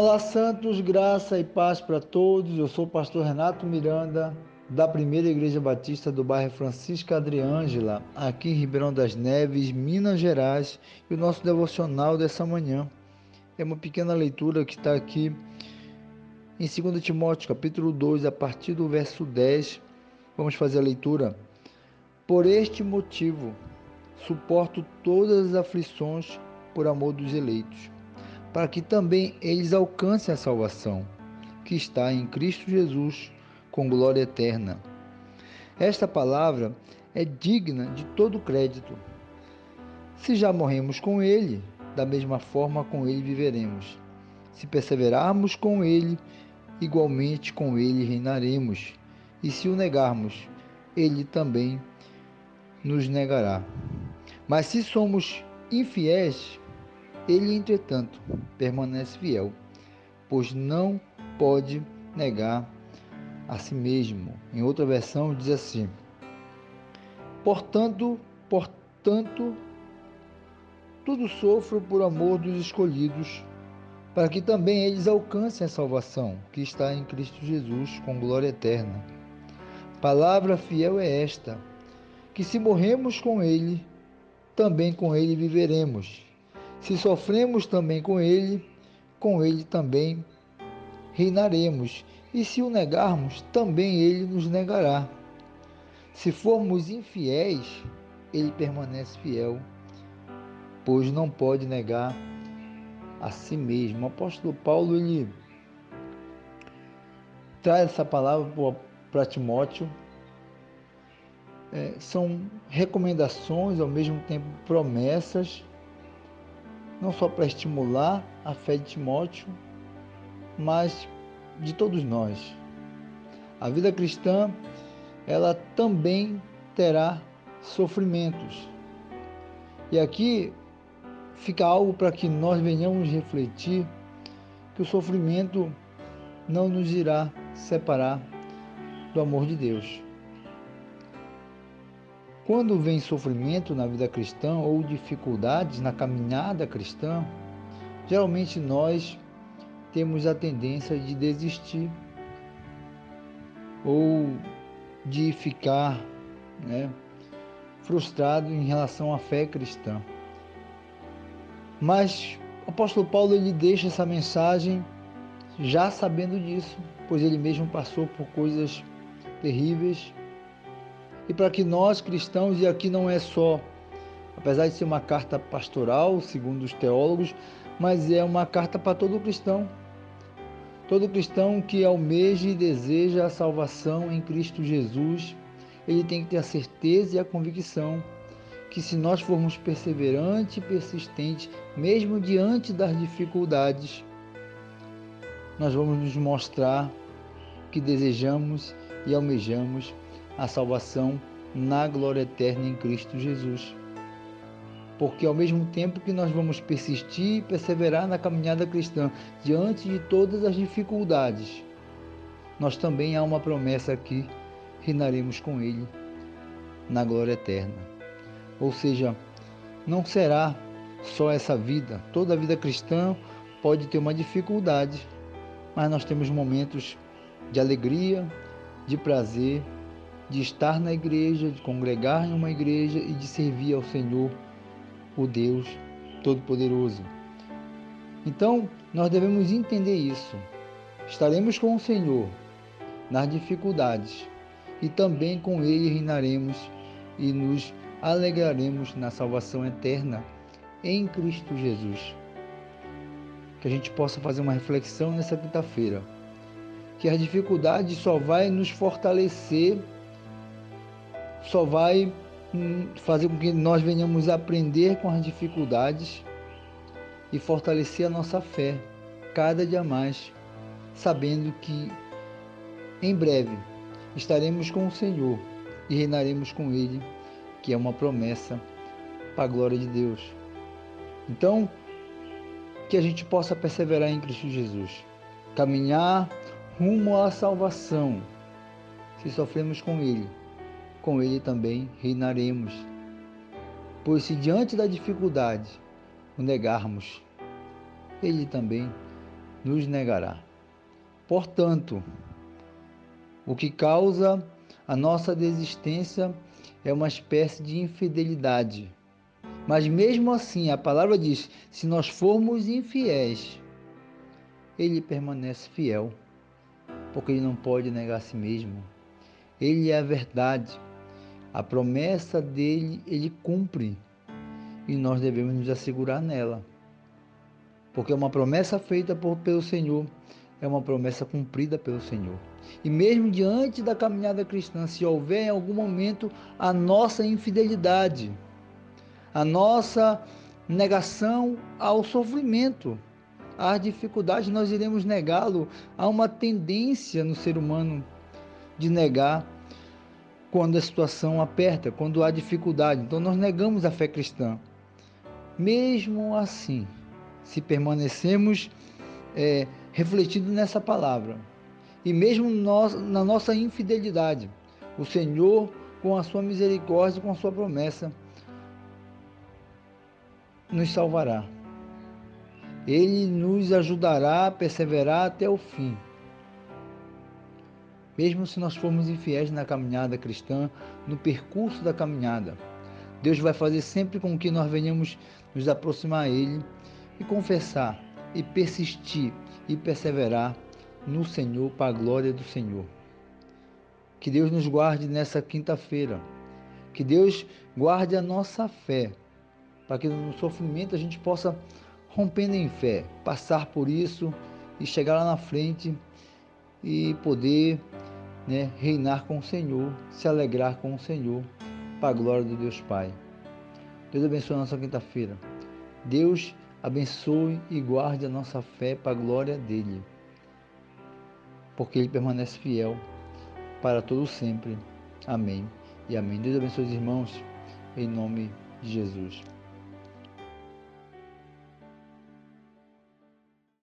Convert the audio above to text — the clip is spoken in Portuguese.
Olá, Santos, graça e paz para todos. Eu sou o pastor Renato Miranda, da Primeira Igreja Batista do bairro Francisca Adriângela, aqui em Ribeirão das Neves, Minas Gerais, e o nosso devocional dessa manhã. É uma pequena leitura que está aqui em 2 Timóteo, capítulo 2, a partir do verso 10. Vamos fazer a leitura. Por este motivo, suporto todas as aflições por amor dos eleitos para que também eles alcancem a salvação, que está em Cristo Jesus, com glória eterna. Esta palavra é digna de todo crédito. Se já morremos com Ele, da mesma forma com Ele viveremos. Se perseverarmos com Ele, igualmente com Ele reinaremos. E se o negarmos, Ele também nos negará. Mas se somos infiéis, ele, entretanto, permanece fiel, pois não pode negar a si mesmo. Em outra versão diz assim: Portanto, portanto, tudo sofro por amor dos escolhidos, para que também eles alcancem a salvação que está em Cristo Jesus com glória eterna. Palavra fiel é esta: que se morremos com ele, também com ele viveremos. Se sofremos também com ele, com ele também reinaremos. E se o negarmos, também ele nos negará. Se formos infiéis, ele permanece fiel, pois não pode negar a si mesmo. O apóstolo Paulo ele traz essa palavra para Timóteo. É, são recomendações, ao mesmo tempo promessas não só para estimular a fé de Timóteo, mas de todos nós. A vida cristã, ela também terá sofrimentos. E aqui fica algo para que nós venhamos refletir que o sofrimento não nos irá separar do amor de Deus. Quando vem sofrimento na vida cristã ou dificuldades na caminhada cristã, geralmente nós temos a tendência de desistir ou de ficar né, frustrado em relação à fé cristã. Mas o apóstolo Paulo ele deixa essa mensagem já sabendo disso, pois ele mesmo passou por coisas terríveis e para que nós cristãos, e aqui não é só, apesar de ser uma carta pastoral, segundo os teólogos, mas é uma carta para todo cristão. Todo cristão que almeja e deseja a salvação em Cristo Jesus, ele tem que ter a certeza e a convicção que se nós formos perseverantes e persistentes, mesmo diante das dificuldades, nós vamos nos mostrar que desejamos e almejamos a salvação na glória eterna em Cristo Jesus. Porque ao mesmo tempo que nós vamos persistir e perseverar na caminhada cristã diante de todas as dificuldades, nós também há uma promessa aqui, reinaremos com Ele na glória eterna. Ou seja, não será só essa vida, toda vida cristã pode ter uma dificuldade, mas nós temos momentos de alegria, de prazer, de estar na igreja, de congregar em uma igreja e de servir ao Senhor, o Deus Todo-Poderoso. Então, nós devemos entender isso. Estaremos com o Senhor nas dificuldades e também com Ele reinaremos e nos alegraremos na salvação eterna em Cristo Jesus. Que a gente possa fazer uma reflexão nessa quinta-feira. Que a dificuldade só vai nos fortalecer só vai hum, fazer com que nós venhamos aprender com as dificuldades e fortalecer a nossa fé cada dia mais, sabendo que em breve estaremos com o Senhor e reinaremos com Ele, que é uma promessa para a glória de Deus. Então, que a gente possa perseverar em Cristo Jesus, caminhar rumo à salvação, se sofremos com Ele com ele também reinaremos. Pois se diante da dificuldade o negarmos, ele também nos negará. Portanto, o que causa a nossa desistência é uma espécie de infidelidade. Mas mesmo assim, a palavra diz: se nós formos infiéis, ele permanece fiel, porque ele não pode negar a si mesmo. Ele é a verdade. A promessa dele, ele cumpre. E nós devemos nos assegurar nela. Porque é uma promessa feita por, pelo Senhor, é uma promessa cumprida pelo Senhor. E mesmo diante da caminhada cristã, se houver em algum momento a nossa infidelidade, a nossa negação ao sofrimento, às dificuldades, nós iremos negá-lo. Há uma tendência no ser humano de negar quando a situação aperta, quando há dificuldade. Então nós negamos a fé cristã. Mesmo assim, se permanecemos é, refletindo nessa palavra, e mesmo nós, na nossa infidelidade, o Senhor, com a sua misericórdia, com a sua promessa, nos salvará. Ele nos ajudará a perseverar até o fim. Mesmo se nós formos infiéis na caminhada cristã, no percurso da caminhada, Deus vai fazer sempre com que nós venhamos nos aproximar a Ele e confessar e persistir e perseverar no Senhor para a glória do Senhor. Que Deus nos guarde nessa quinta-feira. Que Deus guarde a nossa fé para que no sofrimento a gente possa, rompendo em fé, passar por isso e chegar lá na frente e poder né, reinar com o Senhor, se alegrar com o Senhor, para a glória de Deus Pai. Deus abençoe a nossa quinta-feira. Deus abençoe e guarde a nossa fé para a glória dele, porque ele permanece fiel para todo sempre. Amém e amém. Deus abençoe os irmãos, em nome de Jesus.